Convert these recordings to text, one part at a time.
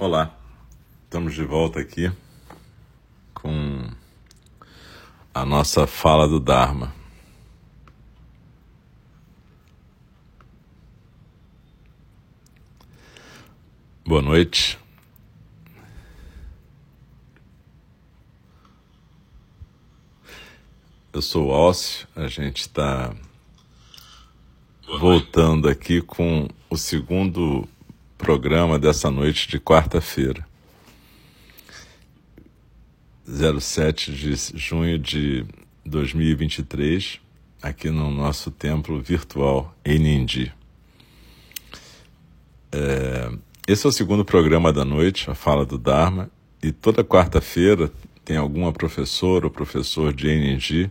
Olá, estamos de volta aqui com a nossa fala do Dharma. Boa noite. Eu sou o Alcio, a gente está voltando aqui com o segundo programa dessa noite de quarta-feira, 07 de junho de 2023, aqui no nosso templo virtual em Nindi. É, esse é o segundo programa da noite, a Fala do Dharma, e toda quarta-feira tem alguma professora ou professor de Nindi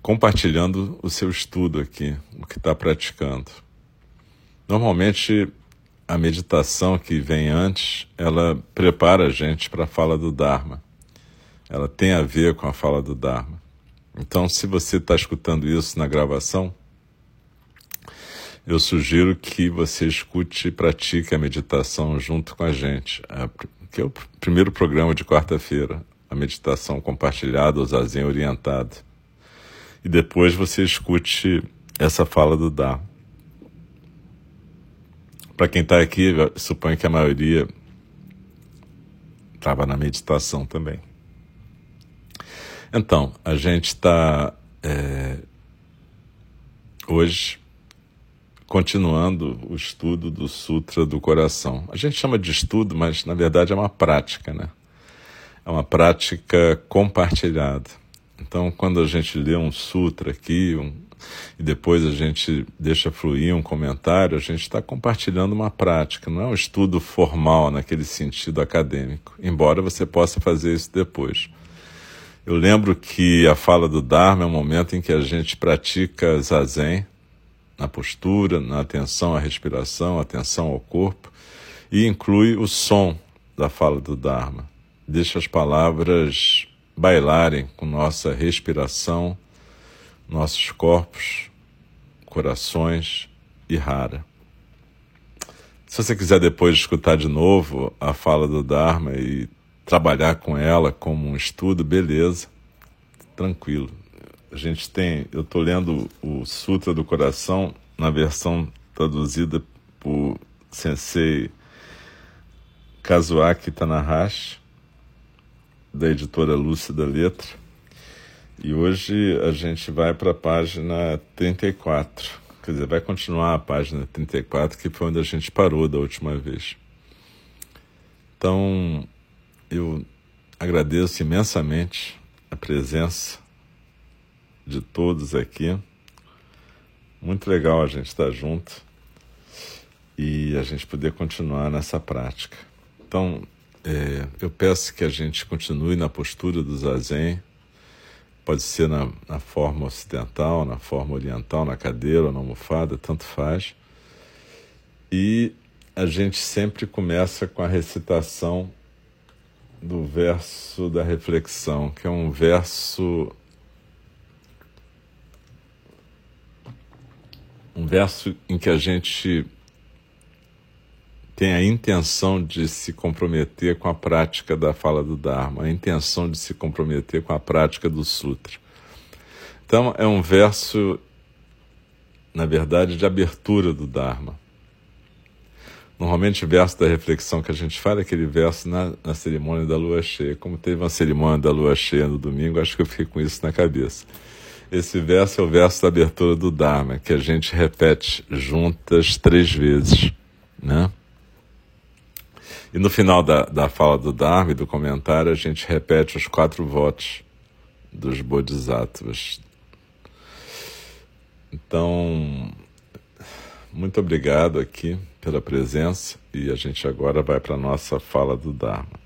compartilhando o seu estudo aqui, o que está praticando. Normalmente, a meditação que vem antes, ela prepara a gente para a fala do Dharma. Ela tem a ver com a fala do Dharma. Então, se você está escutando isso na gravação, eu sugiro que você escute e pratique a meditação junto com a gente, que é o primeiro programa de quarta-feira, a meditação compartilhada, o zazen orientado. E depois você escute essa fala do Dharma. Para quem está aqui, suponho que a maioria estava na meditação também. Então, a gente está é, hoje continuando o estudo do Sutra do Coração. A gente chama de estudo, mas na verdade é uma prática, né? É uma prática compartilhada. Então, quando a gente lê um sutra aqui, um, e depois a gente deixa fluir um comentário, a gente está compartilhando uma prática, não é um estudo formal naquele sentido acadêmico, embora você possa fazer isso depois. Eu lembro que a fala do Dharma é um momento em que a gente pratica zazen, na postura, na atenção à respiração, atenção ao corpo, e inclui o som da fala do Dharma. Deixa as palavras bailarem com nossa respiração nossos corpos, corações e rara. Se você quiser depois escutar de novo a fala do Dharma e trabalhar com ela como um estudo, beleza, tranquilo. A gente tem, eu estou lendo o Sutra do Coração na versão traduzida por Sensei Kazuaki Tanahashi, da editora Lúcida Letra. E hoje a gente vai para a página 34. Quer dizer, vai continuar a página 34, que foi onde a gente parou da última vez. Então, eu agradeço imensamente a presença de todos aqui. Muito legal a gente estar junto e a gente poder continuar nessa prática. Então, é, eu peço que a gente continue na postura do zazen, Pode ser na, na forma ocidental, na forma oriental, na cadeira ou na almofada, tanto faz. E a gente sempre começa com a recitação do verso da reflexão, que é um verso um verso em que a gente tem a intenção de se comprometer com a prática da fala do Dharma, a intenção de se comprometer com a prática do Sutra. Então, é um verso, na verdade, de abertura do Dharma. Normalmente, o verso da reflexão que a gente fala é aquele verso na, na cerimônia da lua cheia. Como teve uma cerimônia da lua cheia no domingo, acho que eu fiquei com isso na cabeça. Esse verso é o verso da abertura do Dharma, que a gente repete juntas três vezes, né? E no final da, da fala do Dharma e do comentário, a gente repete os quatro votos dos Bodhisattvas. Então, muito obrigado aqui pela presença e a gente agora vai para a nossa fala do Dharma.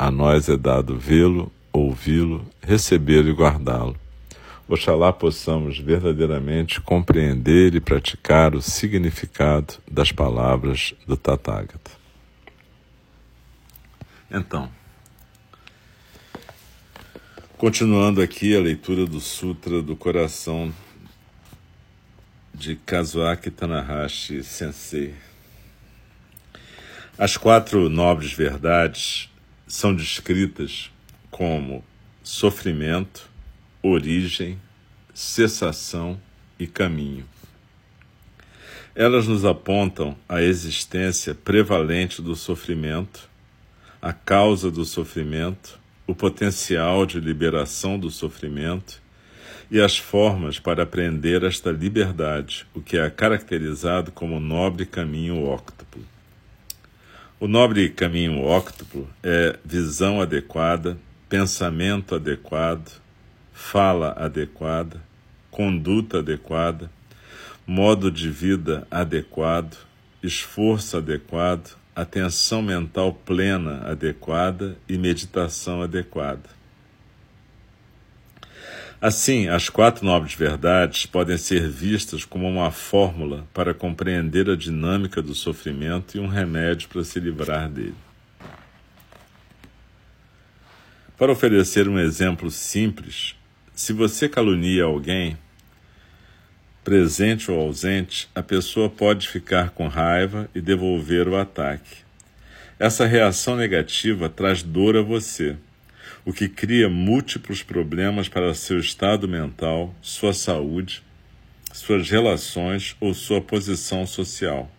A nós é dado vê-lo, ouvi-lo, recebê-lo e guardá-lo. Oxalá possamos verdadeiramente compreender e praticar o significado das palavras do Tathagata. Então, continuando aqui a leitura do Sutra do Coração de Kazuaki Tanahashi Sensei. As quatro nobres verdades são descritas como sofrimento, origem, cessação e caminho. Elas nos apontam a existência prevalente do sofrimento, a causa do sofrimento, o potencial de liberação do sofrimento e as formas para aprender esta liberdade, o que é caracterizado como nobre caminho óctuplo. O nobre caminho óctuplo é visão adequada, pensamento adequado, fala adequada, conduta adequada, modo de vida adequado, esforço adequado, atenção mental plena adequada e meditação adequada. Assim, as quatro nobres verdades podem ser vistas como uma fórmula para compreender a dinâmica do sofrimento e um remédio para se livrar dele. Para oferecer um exemplo simples, se você calunia alguém, presente ou ausente, a pessoa pode ficar com raiva e devolver o ataque. Essa reação negativa traz dor a você o que cria múltiplos problemas para seu estado mental, sua saúde, suas relações ou sua posição social.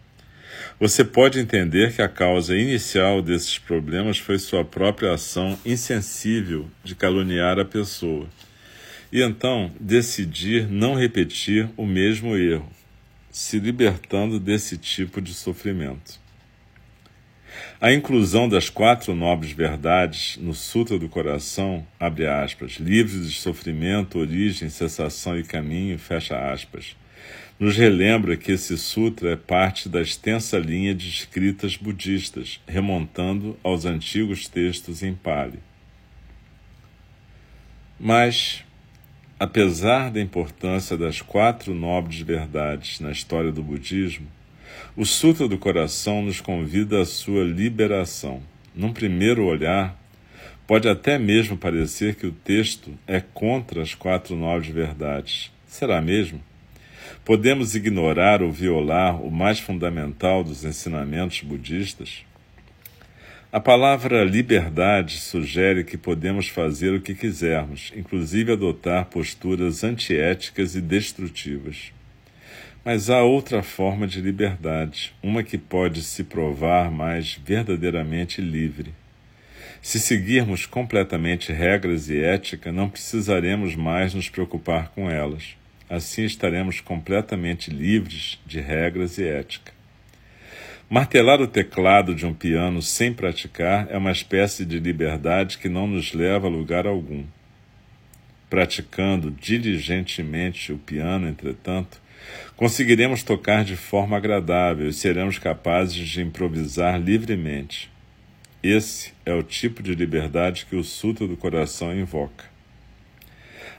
Você pode entender que a causa inicial desses problemas foi sua própria ação insensível de caluniar a pessoa, e então decidir não repetir o mesmo erro, se libertando desse tipo de sofrimento. A inclusão das quatro nobres verdades no Sutra do Coração, abre aspas, livres de sofrimento, origem, cessação e caminho, fecha aspas, nos relembra que esse sutra é parte da extensa linha de escritas budistas, remontando aos antigos textos em Pali. Mas, apesar da importância das quatro nobres verdades na história do budismo, o Sutra do Coração nos convida à sua liberação. Num primeiro olhar, pode até mesmo parecer que o texto é contra as quatro nobres verdades. Será mesmo? Podemos ignorar ou violar o mais fundamental dos ensinamentos budistas? A palavra liberdade sugere que podemos fazer o que quisermos, inclusive adotar posturas antiéticas e destrutivas. Mas há outra forma de liberdade, uma que pode se provar mais verdadeiramente livre. Se seguirmos completamente regras e ética, não precisaremos mais nos preocupar com elas. Assim estaremos completamente livres de regras e ética. Martelar o teclado de um piano sem praticar é uma espécie de liberdade que não nos leva a lugar algum. Praticando diligentemente o piano, entretanto, Conseguiremos tocar de forma agradável e seremos capazes de improvisar livremente. Esse é o tipo de liberdade que o Sutra do Coração invoca.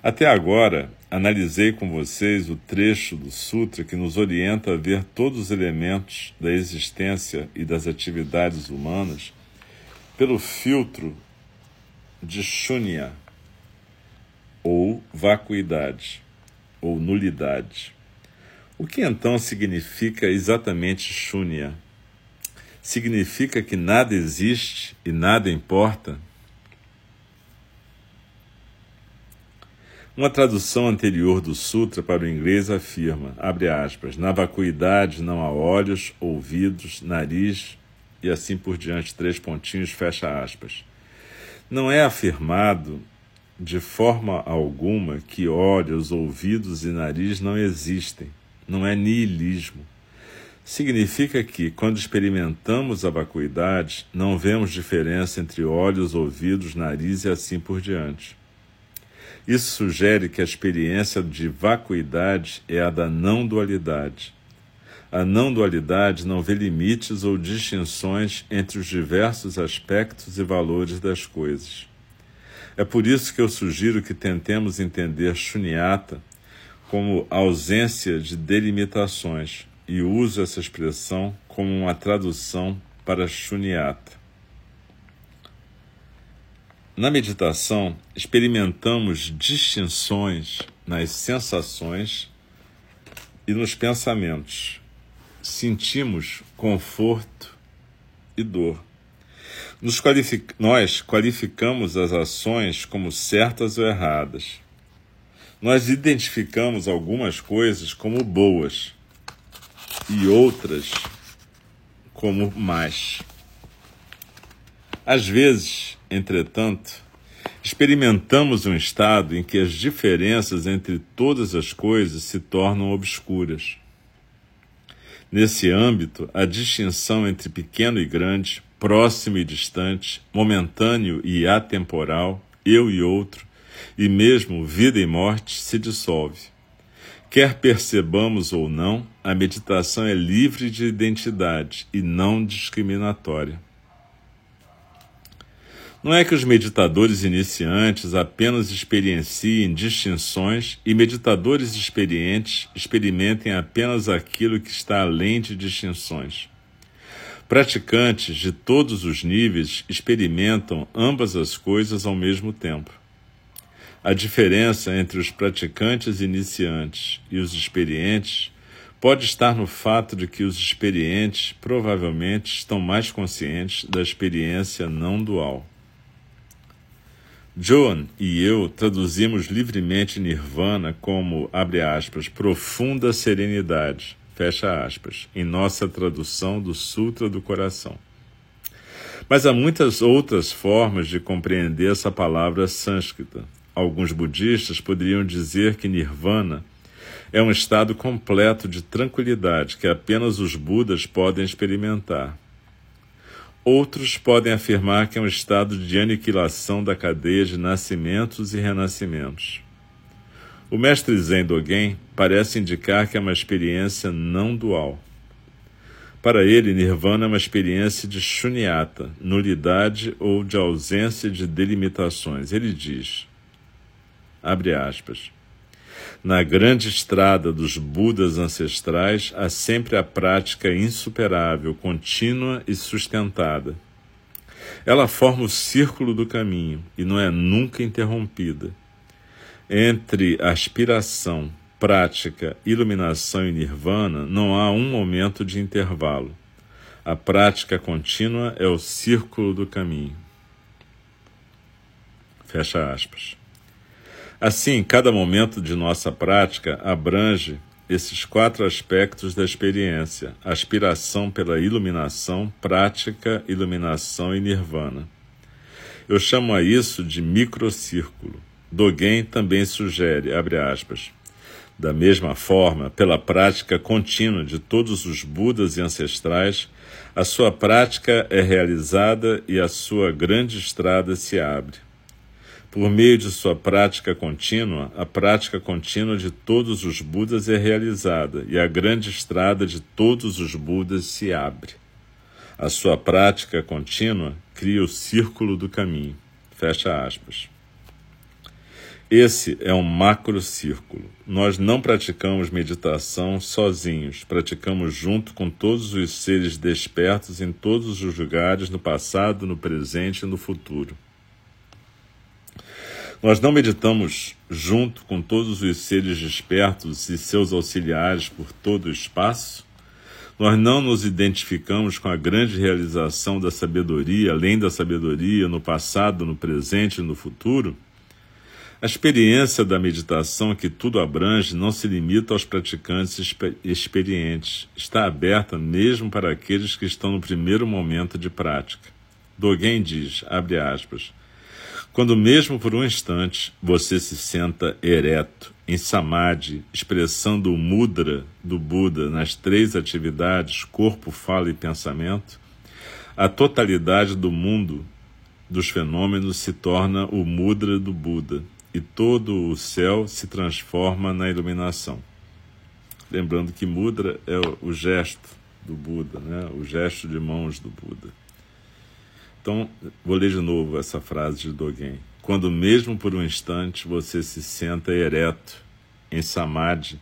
Até agora, analisei com vocês o trecho do Sutra que nos orienta a ver todos os elementos da existência e das atividades humanas pelo filtro de Shunya, ou vacuidade, ou nulidade. O que então significa exatamente Shunya? Significa que nada existe e nada importa? Uma tradução anterior do sutra para o inglês afirma, abre aspas, na vacuidade não há olhos, ouvidos, nariz e assim por diante, três pontinhos, fecha aspas. Não é afirmado de forma alguma que olhos, ouvidos e nariz não existem. Não é niilismo. Significa que, quando experimentamos a vacuidade, não vemos diferença entre olhos, ouvidos, nariz e assim por diante. Isso sugere que a experiência de vacuidade é a da não-dualidade. A não-dualidade não vê limites ou distinções entre os diversos aspectos e valores das coisas. É por isso que eu sugiro que tentemos entender Shunyata como ausência de delimitações e uso essa expressão como uma tradução para Shunyata. Na meditação, experimentamos distinções nas sensações e nos pensamentos. Sentimos conforto e dor. Qualific... Nós qualificamos as ações como certas ou erradas. Nós identificamos algumas coisas como boas e outras como más. Às vezes, Entretanto, experimentamos um estado em que as diferenças entre todas as coisas se tornam obscuras. Nesse âmbito, a distinção entre pequeno e grande, próximo e distante, momentâneo e atemporal, eu e outro, e mesmo vida e morte se dissolve. Quer percebamos ou não, a meditação é livre de identidade e não discriminatória. Não é que os meditadores iniciantes apenas experienciem distinções e meditadores experientes experimentem apenas aquilo que está além de distinções. Praticantes de todos os níveis experimentam ambas as coisas ao mesmo tempo. A diferença entre os praticantes iniciantes e os experientes pode estar no fato de que os experientes provavelmente estão mais conscientes da experiência não dual. John e eu traduzimos livremente nirvana como, abre aspas, profunda serenidade, fecha aspas, em nossa tradução do Sutra do Coração. Mas há muitas outras formas de compreender essa palavra sânscrita. Alguns budistas poderiam dizer que nirvana é um estado completo de tranquilidade que apenas os Budas podem experimentar. Outros podem afirmar que é um estado de aniquilação da cadeia de nascimentos e renascimentos. O mestre Zen Dogen parece indicar que é uma experiência não dual. Para ele, Nirvana é uma experiência de shunyata, nulidade ou de ausência de delimitações. Ele diz, abre aspas, na grande estrada dos Budas ancestrais há sempre a prática insuperável, contínua e sustentada. Ela forma o círculo do caminho e não é nunca interrompida. Entre aspiração, prática, iluminação e nirvana não há um momento de intervalo. A prática contínua é o círculo do caminho. Fecha aspas. Assim, cada momento de nossa prática abrange esses quatro aspectos da experiência: aspiração pela iluminação, prática, iluminação e nirvana. Eu chamo a isso de microcírculo. Dogen também sugere, abre aspas, da mesma forma, pela prática contínua de todos os Budas e ancestrais, a sua prática é realizada e a sua grande estrada se abre. Por meio de sua prática contínua, a prática contínua de todos os Budas é realizada e a grande estrada de todos os Budas se abre. A sua prática contínua cria o círculo do caminho. Fecha aspas. Esse é um macrocírculo. Nós não praticamos meditação sozinhos, praticamos junto com todos os seres despertos em todos os lugares, no passado, no presente e no futuro. Nós não meditamos junto com todos os seres despertos e seus auxiliares por todo o espaço? Nós não nos identificamos com a grande realização da sabedoria, além da sabedoria, no passado, no presente e no futuro? A experiência da meditação, que tudo abrange, não se limita aos praticantes experientes. Está aberta mesmo para aqueles que estão no primeiro momento de prática. Dogen diz, abre aspas, quando mesmo por um instante você se senta ereto, em samadhi, expressando o mudra do Buda nas três atividades corpo, fala e pensamento, a totalidade do mundo dos fenômenos se torna o mudra do Buda e todo o céu se transforma na iluminação. Lembrando que mudra é o gesto do Buda, né? o gesto de mãos do Buda. Então, vou ler de novo essa frase de Dogen. Quando mesmo por um instante você se senta ereto, em samadhi,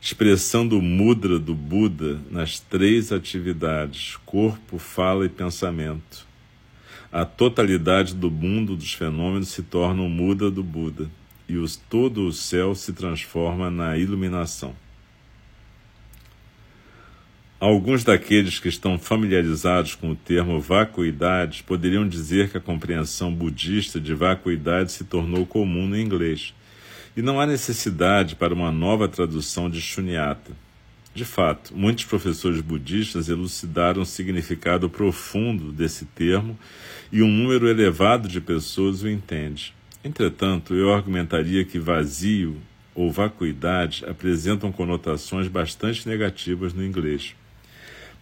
expressando o mudra do Buda nas três atividades, corpo, fala e pensamento, a totalidade do mundo dos fenômenos se torna o muda do Buda e os, todo o céu se transforma na iluminação. Alguns daqueles que estão familiarizados com o termo vacuidade poderiam dizer que a compreensão budista de vacuidade se tornou comum no inglês e não há necessidade para uma nova tradução de Shunyata. De fato, muitos professores budistas elucidaram o significado profundo desse termo e um número elevado de pessoas o entende. Entretanto, eu argumentaria que vazio ou vacuidade apresentam conotações bastante negativas no inglês.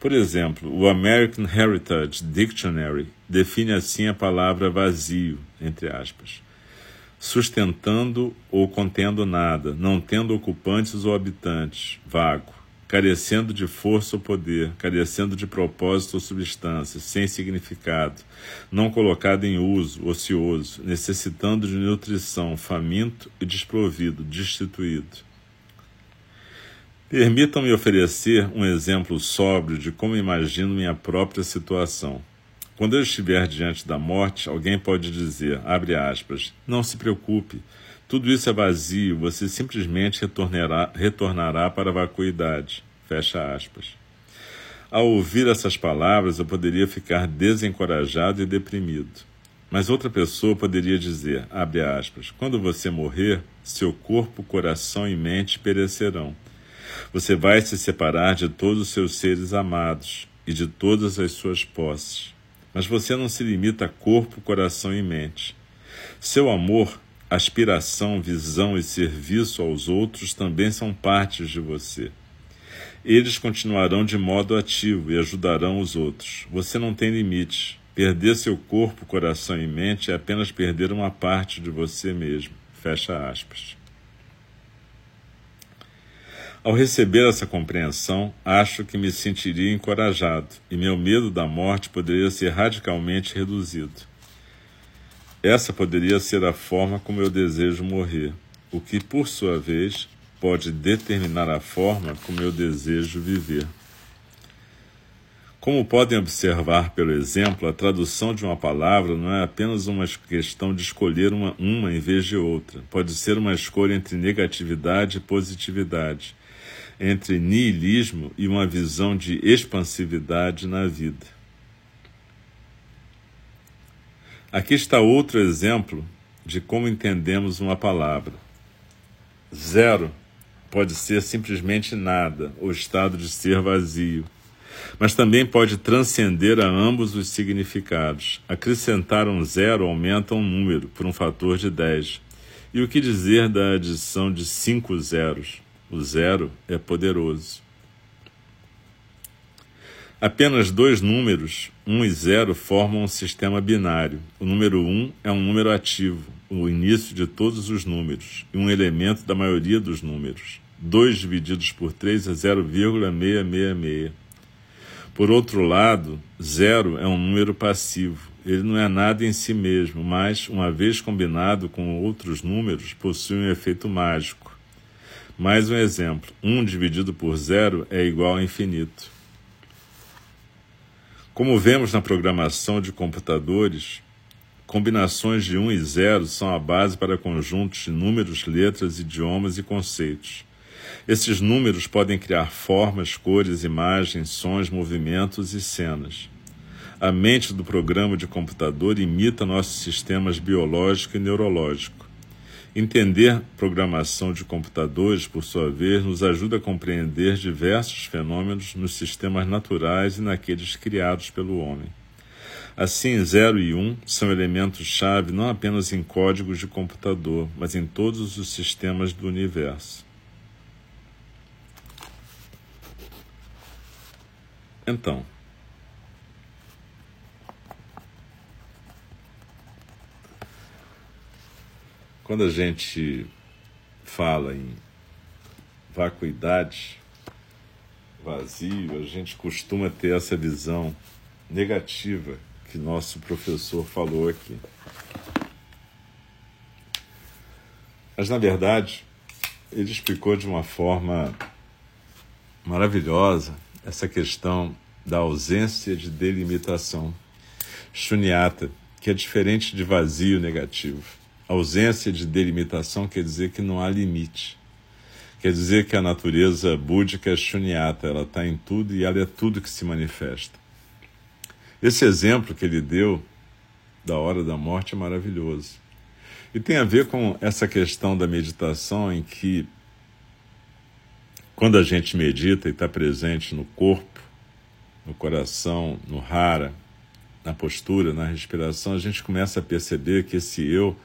Por exemplo, o American Heritage Dictionary define assim a palavra vazio, entre aspas, sustentando ou contendo nada, não tendo ocupantes ou habitantes, vago carecendo de força ou poder, carecendo de propósito ou substância, sem significado, não colocado em uso, ocioso, necessitando de nutrição, faminto e desprovido, destituído. Permitam-me oferecer um exemplo sóbrio de como imagino minha própria situação. Quando eu estiver diante da morte, alguém pode dizer, abre aspas, não se preocupe, tudo isso é vazio, você simplesmente retornará, retornará para a vacuidade. Fecha aspas. Ao ouvir essas palavras, eu poderia ficar desencorajado e deprimido. Mas outra pessoa poderia dizer, abre aspas, quando você morrer, seu corpo, coração e mente perecerão. Você vai se separar de todos os seus seres amados e de todas as suas posses. Mas você não se limita a corpo, coração e mente. Seu amor aspiração, visão e serviço aos outros também são partes de você. Eles continuarão de modo ativo e ajudarão os outros. Você não tem limite. Perder seu corpo, coração e mente é apenas perder uma parte de você mesmo. Fecha aspas. Ao receber essa compreensão, acho que me sentiria encorajado e meu medo da morte poderia ser radicalmente reduzido. Essa poderia ser a forma como eu desejo morrer, o que, por sua vez, pode determinar a forma como eu desejo viver. Como podem observar pelo exemplo, a tradução de uma palavra não é apenas uma questão de escolher uma, uma em vez de outra. Pode ser uma escolha entre negatividade e positividade, entre niilismo e uma visão de expansividade na vida. Aqui está outro exemplo de como entendemos uma palavra. Zero pode ser simplesmente nada, ou estado de ser vazio, mas também pode transcender a ambos os significados. Acrescentar um zero aumenta um número por um fator de 10. E o que dizer da adição de cinco zeros? O zero é poderoso. Apenas dois números, 1 e 0, formam um sistema binário. O número 1 é um número ativo, o início de todos os números, e um elemento da maioria dos números. 2 divididos por 3 é 0,666. Por outro lado, 0 é um número passivo. Ele não é nada em si mesmo, mas, uma vez combinado com outros números, possui um efeito mágico. Mais um exemplo: 1 dividido por 0 é igual a infinito. Como vemos na programação de computadores, combinações de 1 e 0 são a base para conjuntos de números, letras, idiomas e conceitos. Esses números podem criar formas, cores, imagens, sons, movimentos e cenas. A mente do programa de computador imita nossos sistemas biológico e neurológico. Entender programação de computadores, por sua vez, nos ajuda a compreender diversos fenômenos nos sistemas naturais e naqueles criados pelo homem. Assim, 0 e 1 um são elementos-chave não apenas em códigos de computador, mas em todos os sistemas do universo. Então, quando a gente fala em vacuidade, vazio, a gente costuma ter essa visão negativa que nosso professor falou aqui. Mas, na verdade, ele explicou de uma forma maravilhosa essa questão da ausência de delimitação. Shunyata, que é diferente de vazio negativo. Ausência de delimitação quer dizer que não há limite. Quer dizer que a natureza búdica é shunyata, ela está em tudo e ela é tudo que se manifesta. Esse exemplo que ele deu da hora da morte é maravilhoso. E tem a ver com essa questão da meditação em que, quando a gente medita e está presente no corpo, no coração, no rara, na postura, na respiração, a gente começa a perceber que esse eu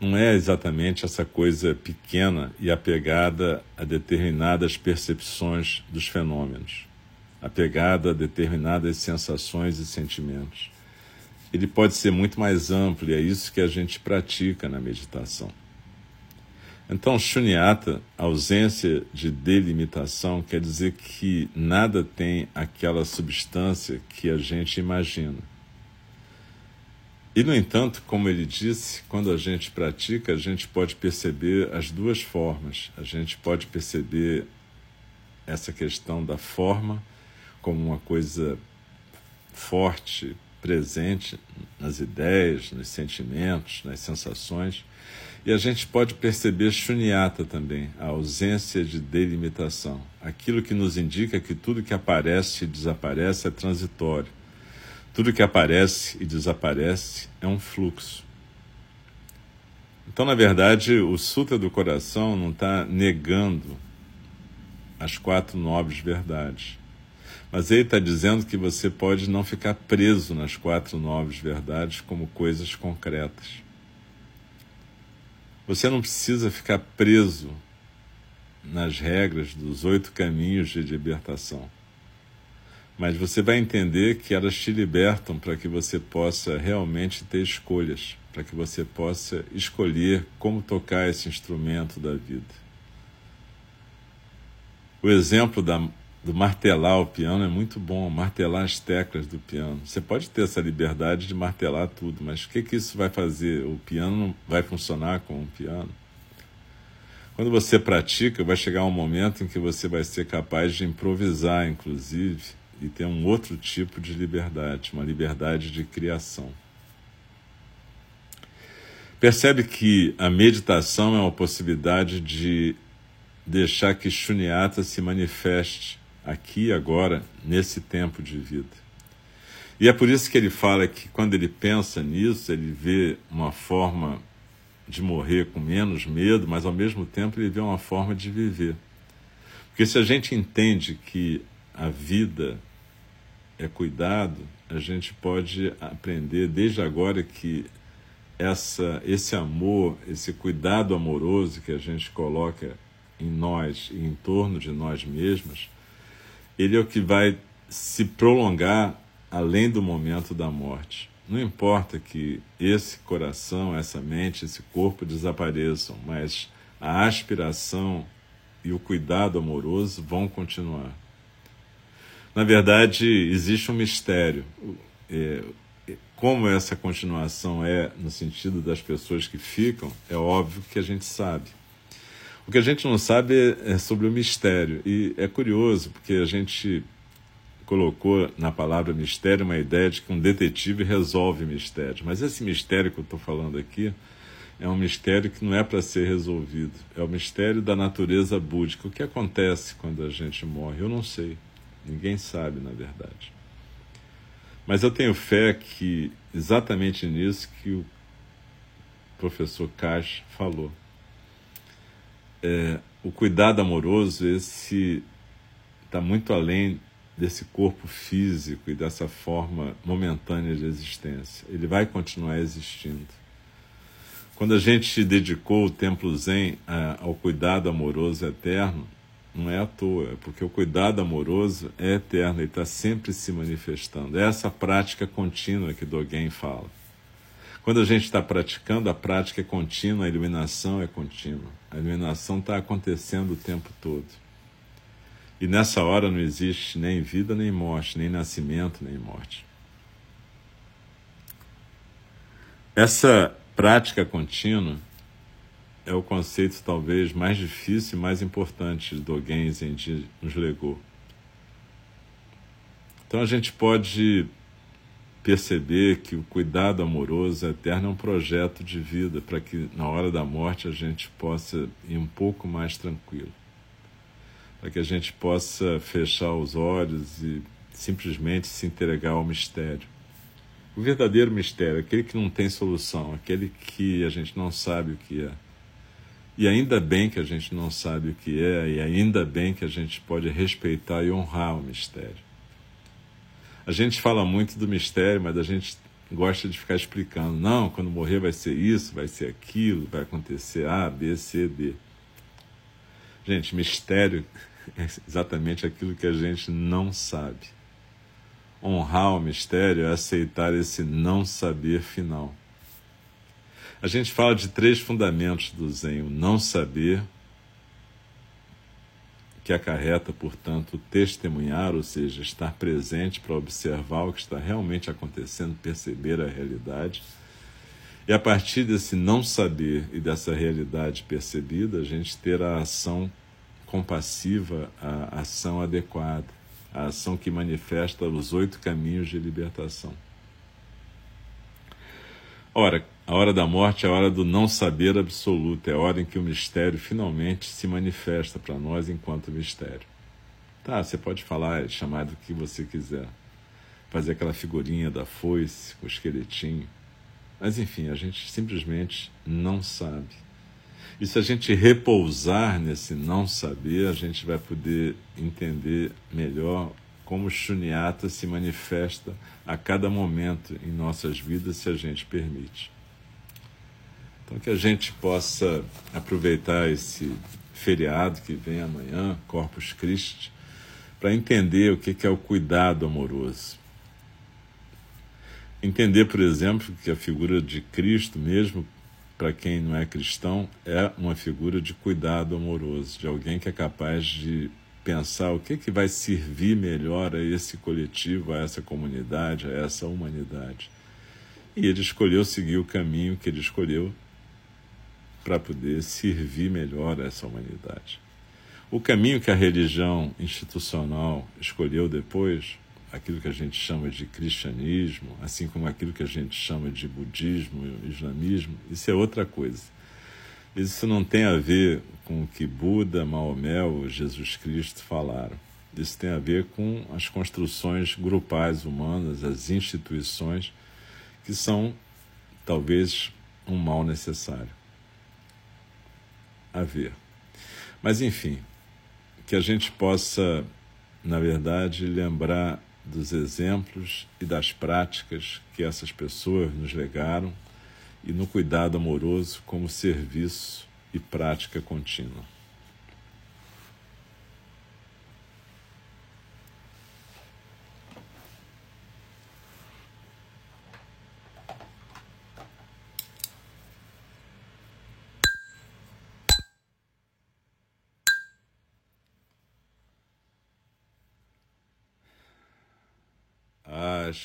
não é exatamente essa coisa pequena e apegada a determinadas percepções dos fenômenos apegada a determinadas sensações e sentimentos. Ele pode ser muito mais amplo e é isso que a gente pratica na meditação. Então, shunyata, ausência de delimitação, quer dizer que nada tem aquela substância que a gente imagina. E, no entanto, como ele disse, quando a gente pratica, a gente pode perceber as duas formas. A gente pode perceber essa questão da forma como uma coisa forte, presente nas ideias, nos sentimentos, nas sensações. E a gente pode perceber shunyata também, a ausência de delimitação. Aquilo que nos indica que tudo que aparece e desaparece é transitório. Tudo que aparece e desaparece é um fluxo. Então, na verdade, o Sutra do Coração não está negando as quatro nobres verdades. Mas ele está dizendo que você pode não ficar preso nas quatro novas verdades como coisas concretas. Você não precisa ficar preso nas regras dos oito caminhos de libertação. Mas você vai entender que elas te libertam para que você possa realmente ter escolhas, para que você possa escolher como tocar esse instrumento da vida. O exemplo da do martelar o piano é muito bom, martelar as teclas do piano. Você pode ter essa liberdade de martelar tudo, mas o que, que isso vai fazer? O piano vai funcionar com um piano? Quando você pratica, vai chegar um momento em que você vai ser capaz de improvisar, inclusive, e ter um outro tipo de liberdade, uma liberdade de criação. Percebe que a meditação é uma possibilidade de deixar que Shunyata se manifeste aqui e agora, nesse tempo de vida. E é por isso que ele fala que quando ele pensa nisso, ele vê uma forma de morrer com menos medo, mas ao mesmo tempo ele vê uma forma de viver. Porque se a gente entende que a vida é cuidado, a gente pode aprender desde agora que essa, esse amor, esse cuidado amoroso que a gente coloca em nós e em torno de nós mesmos, ele é o que vai se prolongar além do momento da morte. Não importa que esse coração, essa mente, esse corpo desapareçam, mas a aspiração e o cuidado amoroso vão continuar. Na verdade, existe um mistério. É, como essa continuação é no sentido das pessoas que ficam, é óbvio que a gente sabe. O que a gente não sabe é sobre o mistério. E é curioso, porque a gente colocou na palavra mistério uma ideia de que um detetive resolve mistérios. Mas esse mistério que eu estou falando aqui é um mistério que não é para ser resolvido. É o mistério da natureza búdica. O que acontece quando a gente morre? Eu não sei. Ninguém sabe, na verdade. Mas eu tenho fé que exatamente nisso que o professor Cash falou é, o cuidado amoroso, esse está muito além desse corpo físico e dessa forma momentânea de existência. Ele vai continuar existindo. Quando a gente dedicou o templo Zen ao cuidado amoroso eterno, não é à toa, é porque o cuidado amoroso é eterno, ele está sempre se manifestando. É essa prática contínua que Dogen fala. Quando a gente está praticando, a prática é contínua, a iluminação é contínua. A iluminação está acontecendo o tempo todo. E nessa hora não existe nem vida nem morte, nem nascimento nem morte. Essa prática contínua é o conceito talvez mais difícil e mais importante do Dogen Zenji nos legou. Então a gente pode perceber que o cuidado amoroso eterno é um projeto de vida para que na hora da morte a gente possa ir um pouco mais tranquilo para que a gente possa fechar os olhos e simplesmente se entregar ao mistério. O verdadeiro mistério, aquele que não tem solução, aquele que a gente não sabe o que é. E ainda bem que a gente não sabe o que é, e ainda bem que a gente pode respeitar e honrar o mistério. A gente fala muito do mistério, mas a gente gosta de ficar explicando. Não, quando morrer vai ser isso, vai ser aquilo, vai acontecer A, B, C, D. Gente, mistério é exatamente aquilo que a gente não sabe. Honrar o mistério é aceitar esse não saber final. A gente fala de três fundamentos do Zen: o não saber, que acarreta, portanto, testemunhar, ou seja, estar presente para observar o que está realmente acontecendo, perceber a realidade. E a partir desse não saber e dessa realidade percebida, a gente ter a ação compassiva a ação adequada, a ação que manifesta os oito caminhos de libertação. Ora, a hora da morte é a hora do não saber absoluto, é a hora em que o mistério finalmente se manifesta para nós enquanto mistério. Tá, você pode falar, chamar do que você quiser, fazer aquela figurinha da foice com o esqueletinho, mas enfim, a gente simplesmente não sabe. E se a gente repousar nesse não saber, a gente vai poder entender melhor como o Shunyata se manifesta a cada momento em nossas vidas, se a gente permite. Então, que a gente possa aproveitar esse feriado que vem amanhã, Corpus Christi, para entender o que é o cuidado amoroso. Entender, por exemplo, que a figura de Cristo, mesmo para quem não é cristão, é uma figura de cuidado amoroso, de alguém que é capaz de pensar o que, que vai servir melhor a esse coletivo, a essa comunidade, a essa humanidade. E ele escolheu seguir o caminho que ele escolheu para poder servir melhor a essa humanidade. O caminho que a religião institucional escolheu depois aquilo que a gente chama de cristianismo, assim como aquilo que a gente chama de budismo, islamismo, isso é outra coisa. Isso não tem a ver com o que Buda, Maomé ou Jesus Cristo falaram. Isso tem a ver com as construções grupais humanas, as instituições, que são talvez um mal necessário. A ver. Mas, enfim, que a gente possa, na verdade, lembrar dos exemplos e das práticas que essas pessoas nos legaram e no cuidado amoroso como serviço e prática contínua. As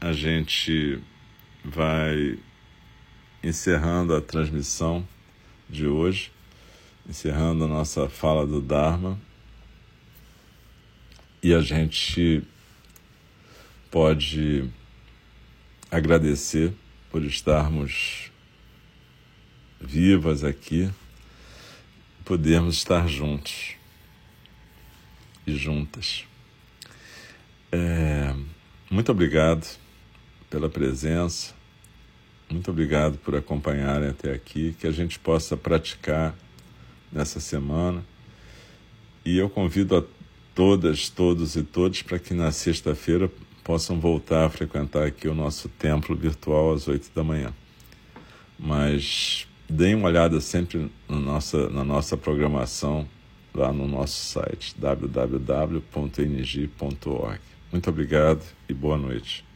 a gente vai encerrando a transmissão de hoje, encerrando a nossa fala do Dharma. E a gente pode agradecer por estarmos vivas aqui, podermos estar juntos e juntas. É, muito obrigado pela presença. Muito obrigado por acompanharem até aqui, que a gente possa praticar nessa semana. E eu convido a todas, todos e todos para que na sexta-feira possam voltar a frequentar aqui o nosso templo virtual às oito da manhã. Mas deem uma olhada sempre na nossa, na nossa programação lá no nosso site www.ng.org. Muito obrigado e boa noite.